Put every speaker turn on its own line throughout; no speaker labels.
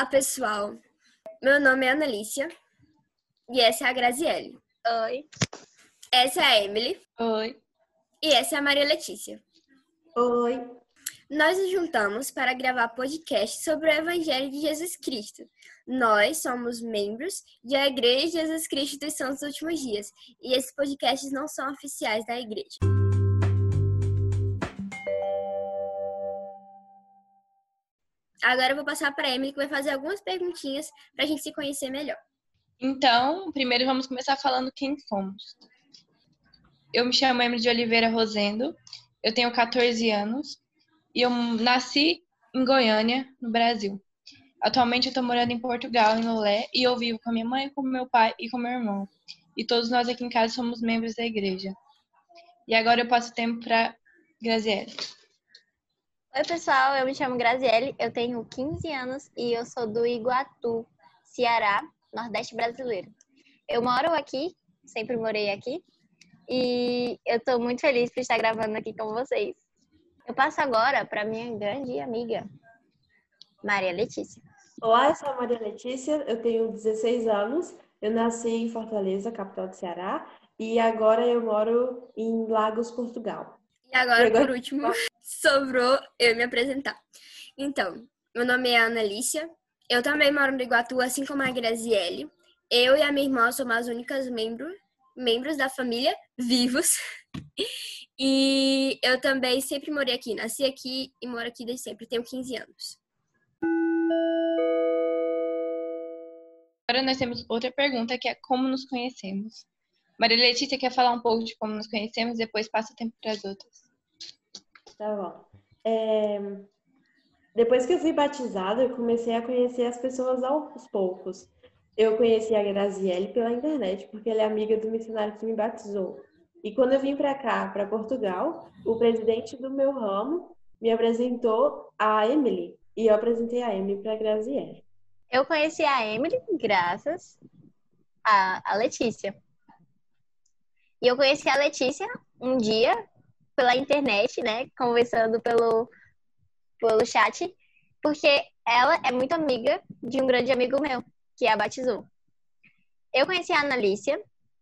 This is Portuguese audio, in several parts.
Olá, pessoal. Meu nome é Analícia e essa é a Graziele.
Oi.
Essa é a Emily
Oi.
e essa é a Maria Letícia.
Oi.
Nós nos juntamos para gravar podcast sobre o Evangelho de Jesus Cristo. Nós somos membros da Igreja de Jesus Cristo dos Santos Últimos Dias e esses podcasts não são oficiais da igreja. Agora eu vou passar para a Emily que vai fazer algumas perguntinhas para a gente se conhecer melhor.
Então, primeiro vamos começar falando quem somos. Eu me chamo Emily de Oliveira Rosendo, eu tenho 14 anos e eu nasci em Goiânia, no Brasil. Atualmente eu estou morando em Portugal, em Lolé, e eu vivo com a minha mãe, com meu pai e com meu irmão. E todos nós aqui em casa somos membros da igreja. E agora eu passo o tempo para Graziele.
Oi, pessoal. Eu me chamo Graziele, eu tenho 15 anos e eu sou do Iguatu, Ceará, Nordeste brasileiro. Eu moro aqui, sempre morei aqui, e eu estou muito feliz por estar gravando aqui com vocês. Eu passo agora para minha grande amiga, Maria Letícia.
Olá, eu sou a Maria Letícia, eu tenho 16 anos, eu nasci em Fortaleza, capital do Ceará, e agora eu moro em Lagos, Portugal.
E agora,
E agora-
por último, sobrou eu me apresentar. Então, meu nome é Ana Alicia. Eu também moro no Iguatu, assim como a Graziele. Eu e a minha irmã somos as únicas membros, membros da família vivos. E eu também sempre morei aqui. Nasci aqui e moro aqui desde sempre. Tenho 15 anos.
Agora nós temos outra pergunta que é como nos conhecemos. Maria Letícia quer falar um pouco de como nos conhecemos, depois passa o tempo para as outras.
Tá bom. É, Depois que eu fui batizada, eu comecei a conhecer as pessoas aos poucos. Eu conheci a Graziele pela internet, porque ela é amiga do missionário que me batizou. E quando eu vim para cá, para Portugal, o presidente do meu ramo me apresentou a Emily. E eu apresentei a Emily para a Graziele.
Eu conheci a Emily graças a, a Letícia. E eu conheci a Letícia um dia pela internet, né? Conversando pelo, pelo chat, porque ela é muito amiga de um grande amigo meu, que a batizou. Eu conheci a Analícia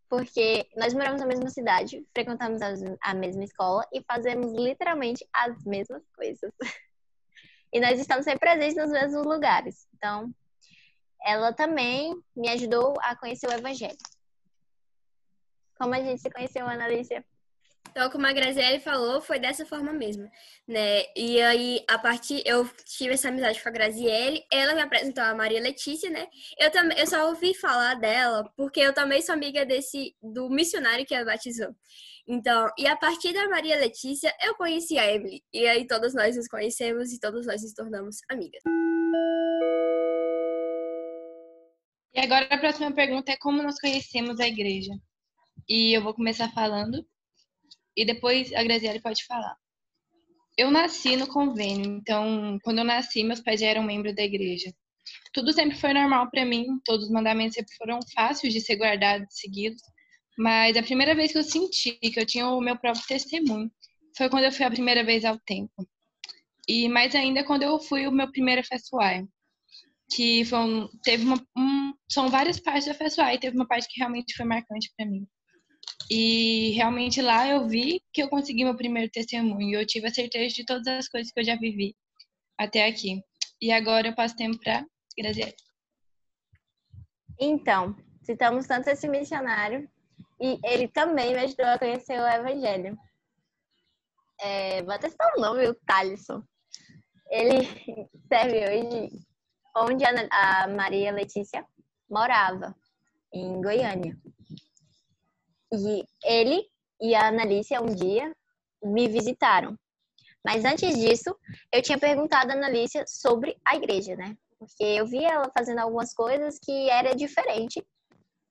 porque nós moramos na mesma cidade, frequentamos a mesma escola e fazemos literalmente as mesmas coisas. E nós estamos sempre presentes nos mesmos lugares. Então, ela também me ajudou a conhecer o Evangelho. Como a gente se conheceu, Ana Alicia?
Então, como a Graziele falou, foi dessa forma mesmo, né? E aí, a partir, eu tive essa amizade com a Graziele, ela me apresentou a Maria Letícia, né? Eu também, eu só ouvi falar dela porque eu também sou amiga desse do missionário que a batizou. Então, e a partir da Maria Letícia, eu conheci a Emily. E aí todos nós nos conhecemos e todos nós nos tornamos amigas.
E agora a próxima pergunta é como nós conhecemos a igreja. E eu vou começar falando e depois a Graziele pode falar. Eu nasci no convênio, então quando eu nasci, meus pais já eram membros da igreja. Tudo sempre foi normal para mim, todos os mandamentos sempre foram fáceis de ser guardados, seguidos. Mas a primeira vez que eu senti que eu tinha o meu próprio testemunho foi quando eu fui a primeira vez ao templo. E mais ainda quando eu fui o meu primeiro FSY que foi um- teve uma, um, são várias partes da e teve uma parte que realmente foi marcante para mim. E realmente lá eu vi que eu consegui meu primeiro testemunho eu tive a certeza de todas as coisas que eu já vivi até aqui. E agora eu passo tempo para Graziele.
Então, citamos tanto esse missionário e ele também me ajudou a conhecer o Evangelho. É, vou até citar o nome, o Thalisson. Ele serve hoje onde a Maria Letícia morava, em Goiânia. E ele e a Analícia um dia me visitaram. Mas antes disso, eu tinha perguntado a Analícia sobre a igreja, né? Porque eu vi ela fazendo algumas coisas que era diferente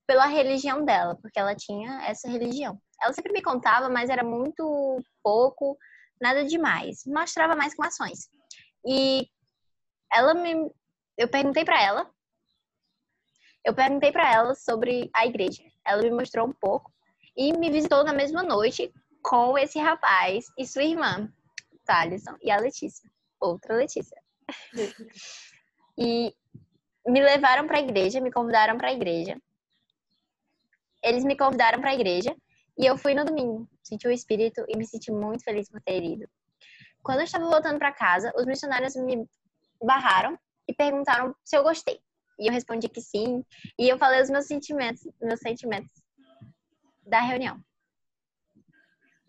pela religião dela, porque ela tinha essa religião. Ela sempre me contava, mas era muito pouco, nada demais. Mostrava mais com ações. E ela me eu perguntei pra ela eu perguntei pra ela sobre a igreja. Ela me mostrou um pouco e me visitou na mesma noite com esse rapaz e sua irmã, Thalisson, e a Letícia, outra Letícia. E me levaram para a igreja, me convidaram para a igreja. Eles me convidaram para a igreja e eu fui no domingo. Senti o espírito e me senti muito feliz por ter ido. Quando eu estava voltando para casa, os missionários me barraram e perguntaram se eu gostei. E eu respondi que sim. E eu falei os meus sentimentos, meus sentimentos da reunião.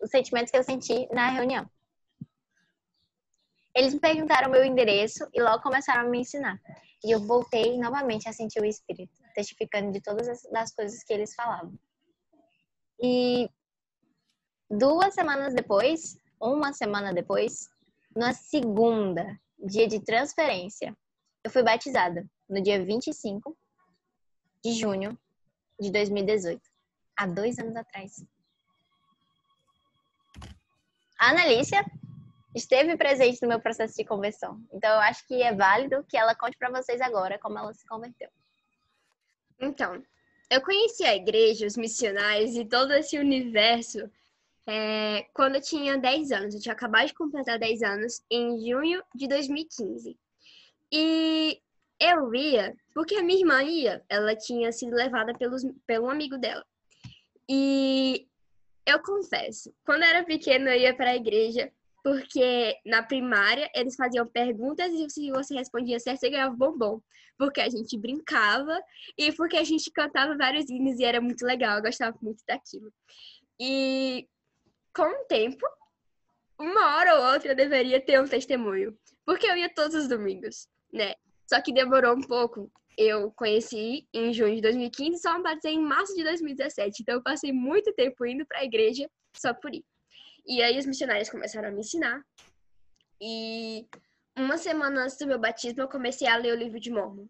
Os sentimentos que eu senti na reunião. Eles me perguntaram meu endereço e logo começaram a me ensinar. E eu voltei novamente a sentir o Espírito, testificando de todas as coisas que eles falavam. E duas semanas depois, uma semana depois, na segunda, dia de transferência, eu fui batizada no dia 25 de junho de 2018, há dois anos atrás. A Analícia esteve presente no meu processo de conversão. Então, eu acho que é válido que ela conte para vocês agora como ela se converteu.
Então, eu conheci a igreja, os missionários e todo esse universo é, quando eu tinha 10 anos. Eu tinha acabado de completar 10 anos em junho de 2015. E eu ia porque a minha irmã ia. Ela tinha sido levada pelos, pelo amigo dela. E eu confesso, quando eu era pequena, eu ia para a igreja porque na primária eles faziam perguntas e se você respondia certo, você ganhava bombom. Porque a gente brincava e porque a gente cantava vários hinos e era muito legal, eu gostava muito daquilo. E com o tempo, uma hora ou outra eu deveria ter um testemunho, porque eu ia todos os domingos, né? Só que demorou um pouco. Eu conheci em junho de 2015 e só me batizei em março de 2017. Então eu passei muito tempo indo para a igreja só por ir. E aí os missionários começaram a me ensinar. E uma semana antes do meu batismo, eu comecei a ler o livro de Mormon.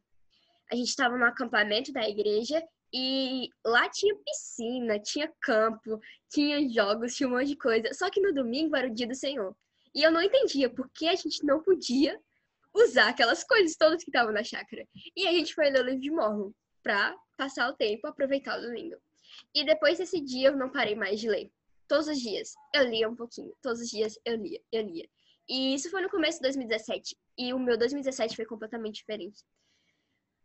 A gente estava no acampamento da igreja e lá tinha piscina, tinha campo, tinha jogos, tinha um monte de coisa. Só que no domingo era o dia do Senhor. E eu não entendia por que a gente não podia usar aquelas coisas todas que estavam na chácara. E a gente foi ler o livro de Mormon para passar o tempo, aproveitar o domingo. E depois desse dia eu não parei mais de ler. Todos os dias eu lia um pouquinho. Todos os dias eu lia, eu lia. E isso foi no começo de 2017. E o meu 2017 foi completamente diferente.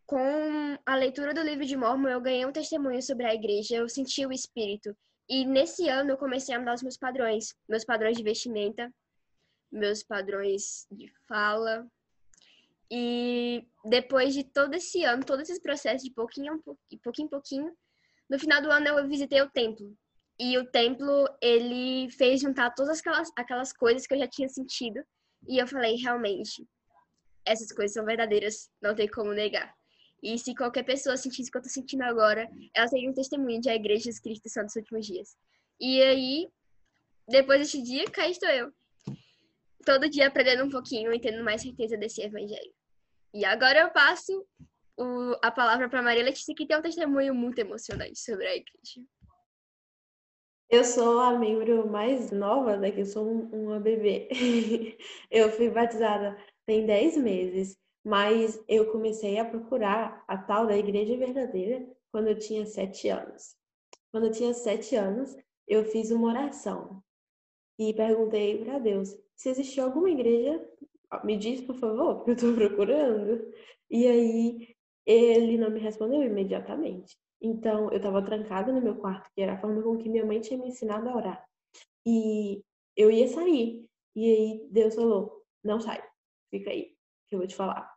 Com a leitura do livro de Mormon, eu ganhei um testemunho sobre a igreja, eu senti o espírito. E nesse ano eu comecei a mudar os meus padrões. Meus padrões de vestimenta, meus padrões de fala. E depois de todo esse ano, todo esse processo de pouquinho, pouquinho em pouquinho, no final do ano eu visitei o templo. E o templo, ele fez juntar todas aquelas, aquelas coisas que eu já tinha sentido. E eu falei, realmente, essas coisas são verdadeiras, não tem como negar. E se qualquer pessoa sentisse o que eu tô sentindo agora, ela seria um testemunho de a Igreja de Cristo são dos últimos dias. E aí, depois desse dia, cá estou eu. Todo dia aprendendo um pouquinho e tendo mais certeza desse evangelho. E agora eu passo o, a palavra para Maria Letícia, que tem um testemunho muito emocionante sobre a igreja.
Eu sou a membro mais nova daqui, eu sou uma bebê. Eu fui batizada tem 10 meses, mas eu comecei a procurar a tal da igreja verdadeira quando eu tinha 7 anos. Quando eu tinha 7 anos, eu fiz uma oração e perguntei para Deus se existia alguma igreja, me diz por favor, porque eu estou procurando. E aí ele não me respondeu imediatamente. Então, eu estava trancada no meu quarto, que era a forma com que minha mãe tinha me ensinado a orar. E eu ia sair. E aí Deus falou: não sai, fica aí, que eu vou te falar.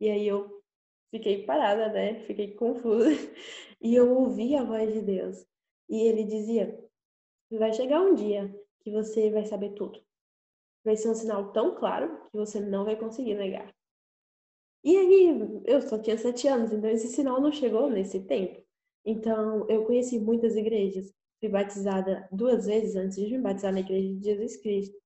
E aí eu fiquei parada, né? Fiquei confusa. E eu ouvi a voz de Deus. E ele dizia: vai chegar um dia que você vai saber tudo. Vai ser um sinal tão claro que você não vai conseguir negar. E aí, eu só tinha sete anos, então esse sinal não chegou nesse tempo. Então, eu conheci muitas igrejas. Fui batizada duas vezes antes de me batizar na Igreja de Jesus Cristo.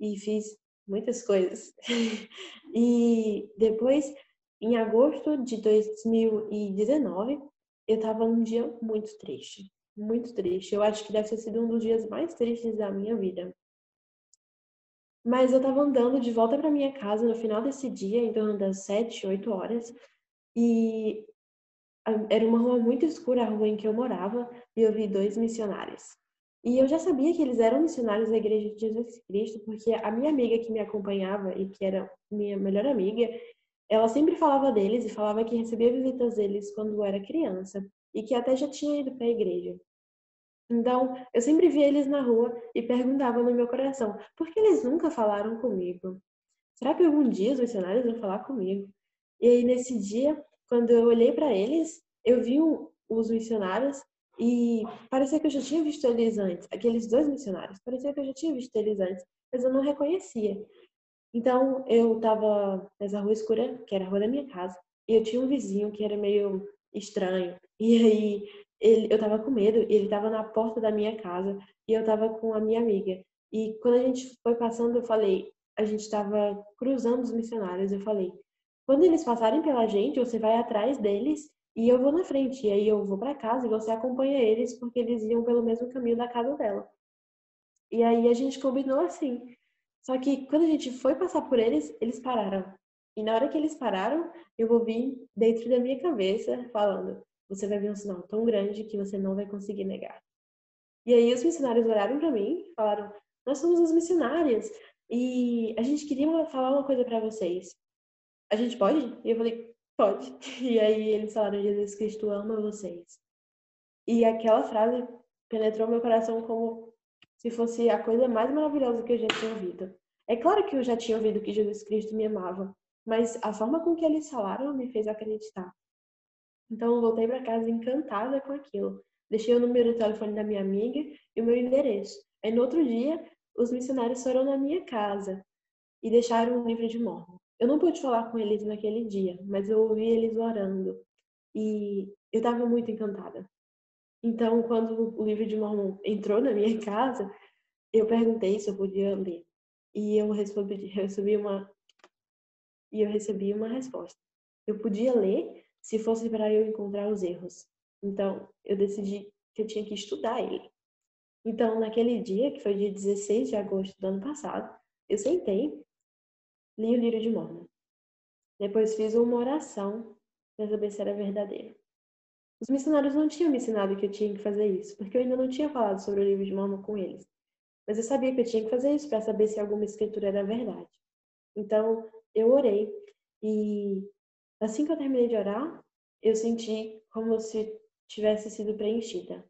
E fiz muitas coisas. e depois, em agosto de 2019, eu estava num dia muito triste. Muito triste. Eu acho que deve ter sido um dos dias mais tristes da minha vida. Mas eu estava andando de volta para minha casa no final desse dia, em torno das 7, 8 horas, e era uma rua muito escura, a rua em que eu morava, e eu vi dois missionários. E eu já sabia que eles eram missionários da Igreja de Jesus Cristo, porque a minha amiga que me acompanhava e que era minha melhor amiga, ela sempre falava deles e falava que recebia visitas deles quando era criança e que até já tinha ido para a igreja. Então, eu sempre via eles na rua e perguntava no meu coração: por que eles nunca falaram comigo? Será que algum dia os missionários vão falar comigo? E aí, nesse dia, quando eu olhei para eles, eu vi os missionários e parecia que eu já tinha visto eles antes. Aqueles dois missionários, parecia que eu já tinha visto eles antes, mas eu não reconhecia. Então, eu estava nessa rua escura, que era a rua da minha casa, e eu tinha um vizinho que era meio estranho. E aí, ele, eu estava com medo, e ele estava na porta da minha casa, e eu estava com a minha amiga. E quando a gente foi passando, eu falei, a gente estava cruzando os missionários, eu falei, quando eles passarem pela gente, você vai atrás deles e eu vou na frente. E aí eu vou para casa e você acompanha eles, porque eles iam pelo mesmo caminho da casa dela. E aí a gente combinou assim. Só que quando a gente foi passar por eles, eles pararam. E na hora que eles pararam, eu ouvi dentro da minha cabeça falando: Você vai ver um sinal tão grande que você não vai conseguir negar. E aí os missionários olharam para mim e falaram: Nós somos os missionários e a gente queria falar uma coisa para vocês. A gente pode? E eu falei: Pode. E aí eles falaram: Jesus Cristo ama vocês. E aquela frase penetrou meu coração como se fosse a coisa mais maravilhosa que eu já tinha ouvido. É claro que eu já tinha ouvido que Jesus Cristo me amava, mas a forma com que eles falaram me fez acreditar. Então eu voltei para casa encantada com aquilo. Deixei o número de telefone da minha amiga e o meu endereço. Aí no outro dia, os missionários foram na minha casa e deixaram um livro de Mormon. Eu não pude falar com eles naquele dia, mas eu ouvi eles orando e eu estava muito encantada. Então, quando o livro de Mormon entrou na minha casa, eu perguntei se eu podia ler. E eu recebi, recebi uma e eu recebi uma resposta. Eu podia ler se fosse para eu encontrar os erros. Então, eu decidi que eu tinha que estudar ele. Então, naquele dia, que foi dia 16 de agosto do ano passado, eu sentei, li o livro de Mormon. Depois fiz uma oração para saber se era verdadeiro. Os missionários não tinham me ensinado que eu tinha que fazer isso, porque eu ainda não tinha falado sobre o livro de Mormon com eles. Mas eu sabia que eu tinha que fazer isso para saber se alguma escritura era verdade. Então, eu orei e assim que eu terminei de orar, eu senti como se tivesse sido preenchida.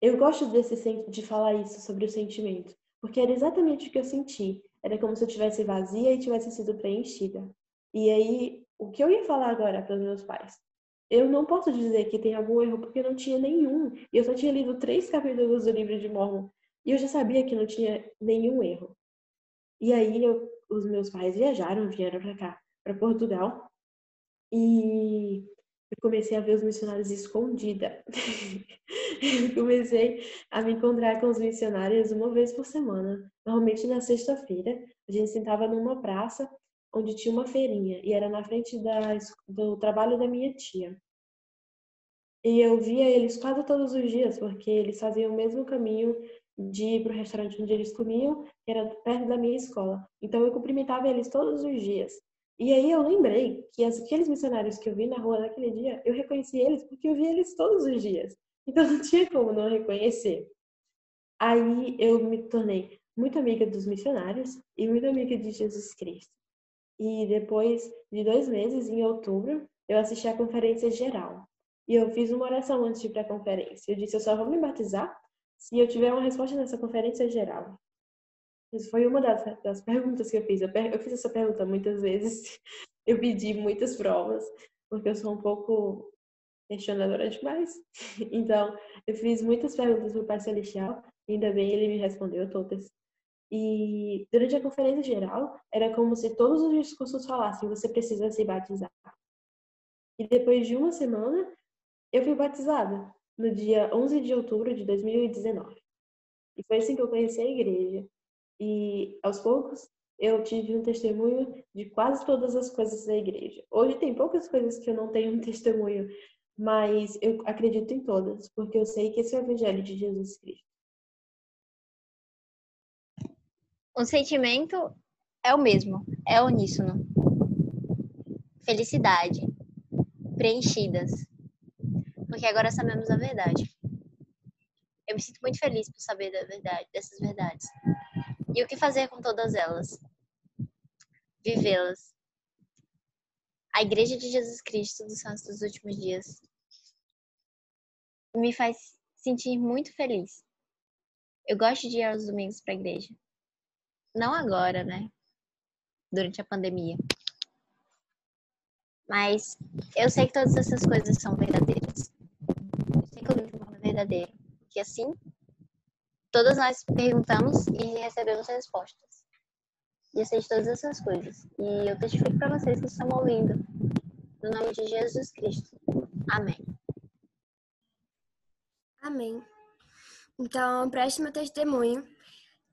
Eu gosto desse de falar isso sobre o sentimento, porque era exatamente o que eu senti. Era como se eu tivesse vazia e tivesse sido preenchida. E aí, o que eu ia falar agora para os meus pais? eu não posso dizer que tem algum erro porque não tinha nenhum. E eu só tinha lido três capítulos do livro de Mormon e eu já sabia que não tinha nenhum erro. E aí eu, os meus pais viajaram, vieram para cá, para Portugal, e eu comecei a ver os missionários escondida. eu comecei a me encontrar com os missionários uma vez por semana. Normalmente na sexta-feira, a gente sentava numa praça onde tinha uma feirinha e era na frente da, do trabalho da minha tia. E eu via eles quase todos os dias, porque eles faziam o mesmo caminho de ir para o restaurante onde eles comiam, que era perto da minha escola. Então eu cumprimentava eles todos os dias. E aí eu lembrei que aqueles missionários que eu vi na rua naquele dia, eu reconheci eles porque eu vi eles todos os dias. Então não tinha como não reconhecer. Aí eu me tornei muito amiga dos missionários e muito amiga de Jesus Cristo. E depois de dois meses, em outubro, eu assisti a conferência geral. E eu fiz uma oração antes de ir para a conferência. Eu disse: eu só vou me batizar se eu tiver uma resposta nessa conferência geral. Foi uma das, das perguntas que eu fiz. Eu, eu fiz essa pergunta muitas vezes. Eu pedi muitas provas, porque eu sou um pouco questionadora demais. Então, eu fiz muitas perguntas para o Pai Celestial. Ainda bem ele me respondeu todas. E durante a conferência geral, era como se todos os discursos falassem: você precisa se batizar. E depois de uma semana, eu fui batizada, no dia 11 de outubro de 2019. E foi assim que eu conheci a igreja. E aos poucos, eu tive um testemunho de quase todas as coisas da igreja. Hoje tem poucas coisas que eu não tenho um testemunho, mas eu acredito em todas, porque eu sei que esse é o evangelho de Jesus Cristo.
O sentimento é o mesmo, é uníssono. Felicidade. Preenchidas. Porque agora sabemos a verdade. Eu me sinto muito feliz por saber da verdade, dessas verdades. E o que fazer com todas elas? Vivê-las. a Igreja de Jesus Cristo dos Santos dos Últimos Dias me faz sentir muito feliz. Eu gosto de ir aos domingos para a igreja. Não agora, né? Durante a pandemia. Mas eu sei que todas essas coisas são verdadeiras. Eu sei que eu vivo de forma verdadeira. Que assim, todas nós perguntamos e recebemos respostas. E eu sei de todas essas coisas. E eu testifico para vocês que estão ouvindo. No nome de Jesus Cristo. Amém.
Amém. Então, preste meu testemunho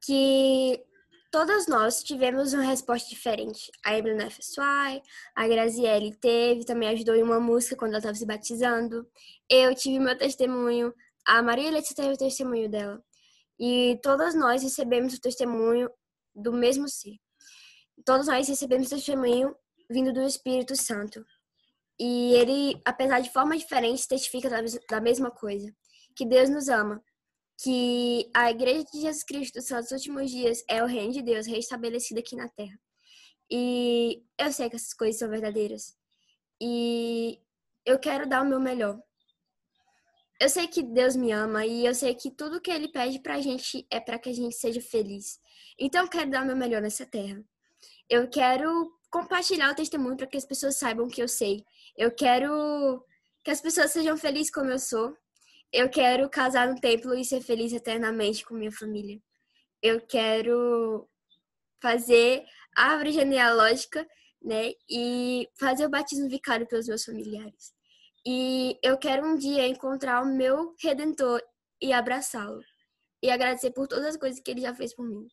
que todas nós tivemos uma resposta diferente. A Emily na FSY, a Graziele teve, também ajudou em uma música quando ela estava se batizando. Eu tive meu testemunho, a Maria Letícia teve o testemunho dela. E todas nós recebemos o testemunho do mesmo ser. Todos nós recebemos o testemunho vindo do Espírito Santo. E ele, apesar de forma diferente, testifica da mesma coisa. Que Deus nos ama. Que a Igreja de Jesus Cristo dos Últimos Dias é o reino de Deus restabelecido aqui na Terra. E eu sei que essas coisas são verdadeiras. E eu quero dar o meu melhor. Eu sei que Deus me ama e eu sei que tudo que Ele pede pra gente é para que a gente seja feliz. Então eu quero dar o meu melhor nessa terra. Eu quero compartilhar o testemunho para que as pessoas saibam que eu sei. Eu quero que as pessoas sejam felizes como eu sou. Eu quero casar no templo e ser feliz eternamente com minha família. Eu quero fazer árvore genealógica, né? E fazer o batismo vicário pelos meus familiares. E eu quero um dia encontrar o meu redentor e abraçá-lo. E agradecer por todas as coisas que ele já fez por mim.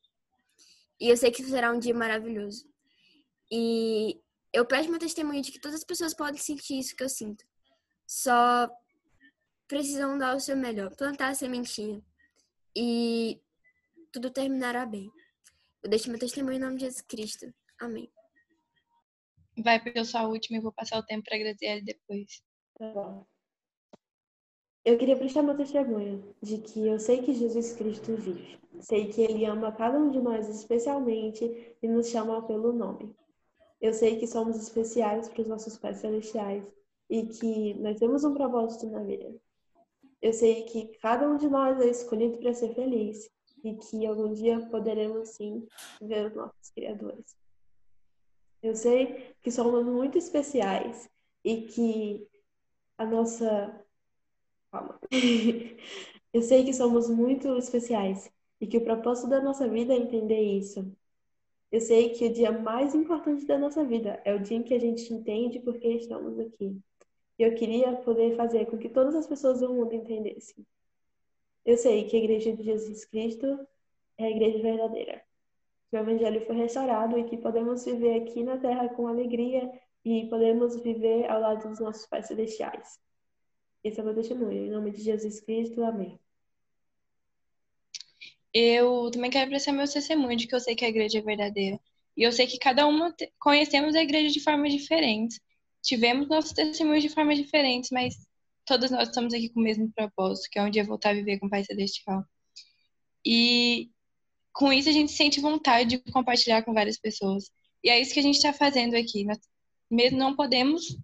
E eu sei que será um dia maravilhoso. E eu peço meu testemunho de que todas as pessoas podem sentir isso que eu sinto. Só precisam dar o seu melhor, plantar a sementinha. E tudo terminará bem. Eu deixo meu testemunho em nome de Jesus Cristo. Amém.
Vai sou a última e vou passar o tempo para agradecer ele depois.
Tá bom. Eu queria prestar meu testemunho de que eu sei que Jesus Cristo vive. Sei que Ele ama cada um de nós especialmente e nos chama pelo nome. Eu sei que somos especiais para os nossos pais celestiais e que nós temos um propósito na vida. Eu sei que cada um de nós é escolhido para ser feliz e que algum dia poderemos sim ver os nossos criadores. Eu sei que somos muito especiais e que a nossa. Calma. Eu sei que somos muito especiais e que o propósito da nossa vida é entender isso. Eu sei que o dia mais importante da nossa vida é o dia em que a gente entende por que estamos aqui. E eu queria poder fazer com que todas as pessoas do mundo entendessem. Eu sei que a Igreja de Jesus Cristo é a igreja verdadeira. Que o Evangelho foi restaurado e que podemos viver aqui na Terra com alegria e podemos viver ao lado dos nossos pais celestiais. Esse é o meu testemunho. Em nome de Jesus Cristo, amém.
Eu também quero prestar meu testemunho de que eu sei que a igreja é verdadeira. E eu sei que cada uma conhecemos a igreja de formas diferentes. Tivemos nossos testemunhos de formas diferentes, mas todos nós estamos aqui com o mesmo propósito, que é um dia voltar a viver com o Pai Celestial. E com isso a gente sente vontade de compartilhar com várias pessoas. E é isso que a gente está fazendo aqui. Nós mesmo não podemos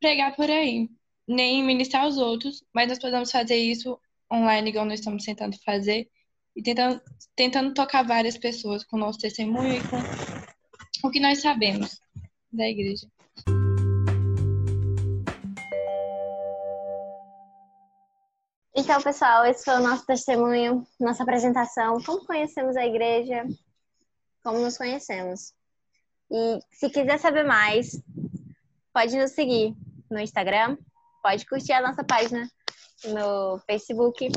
pregar por aí, nem ministrar aos outros, mas nós podemos fazer isso online, igual nós estamos tentando fazer, e tentando, tentando tocar várias pessoas com o nosso testemunho e com o que nós sabemos da igreja.
Então, pessoal, esse foi o nosso testemunho, nossa apresentação. Como conhecemos a igreja, como nos conhecemos. E se quiser saber mais, pode nos seguir no Instagram, pode curtir a nossa página no Facebook.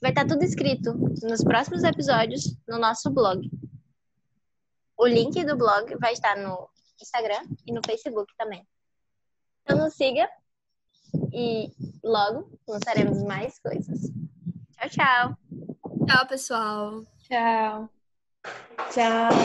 Vai estar tudo escrito nos próximos episódios no nosso blog. O link do blog vai estar no Instagram e no Facebook também. Então nos siga e logo lançaremos mais coisas. Tchau, tchau.
Tchau, pessoal.
Tchau.
Tchau.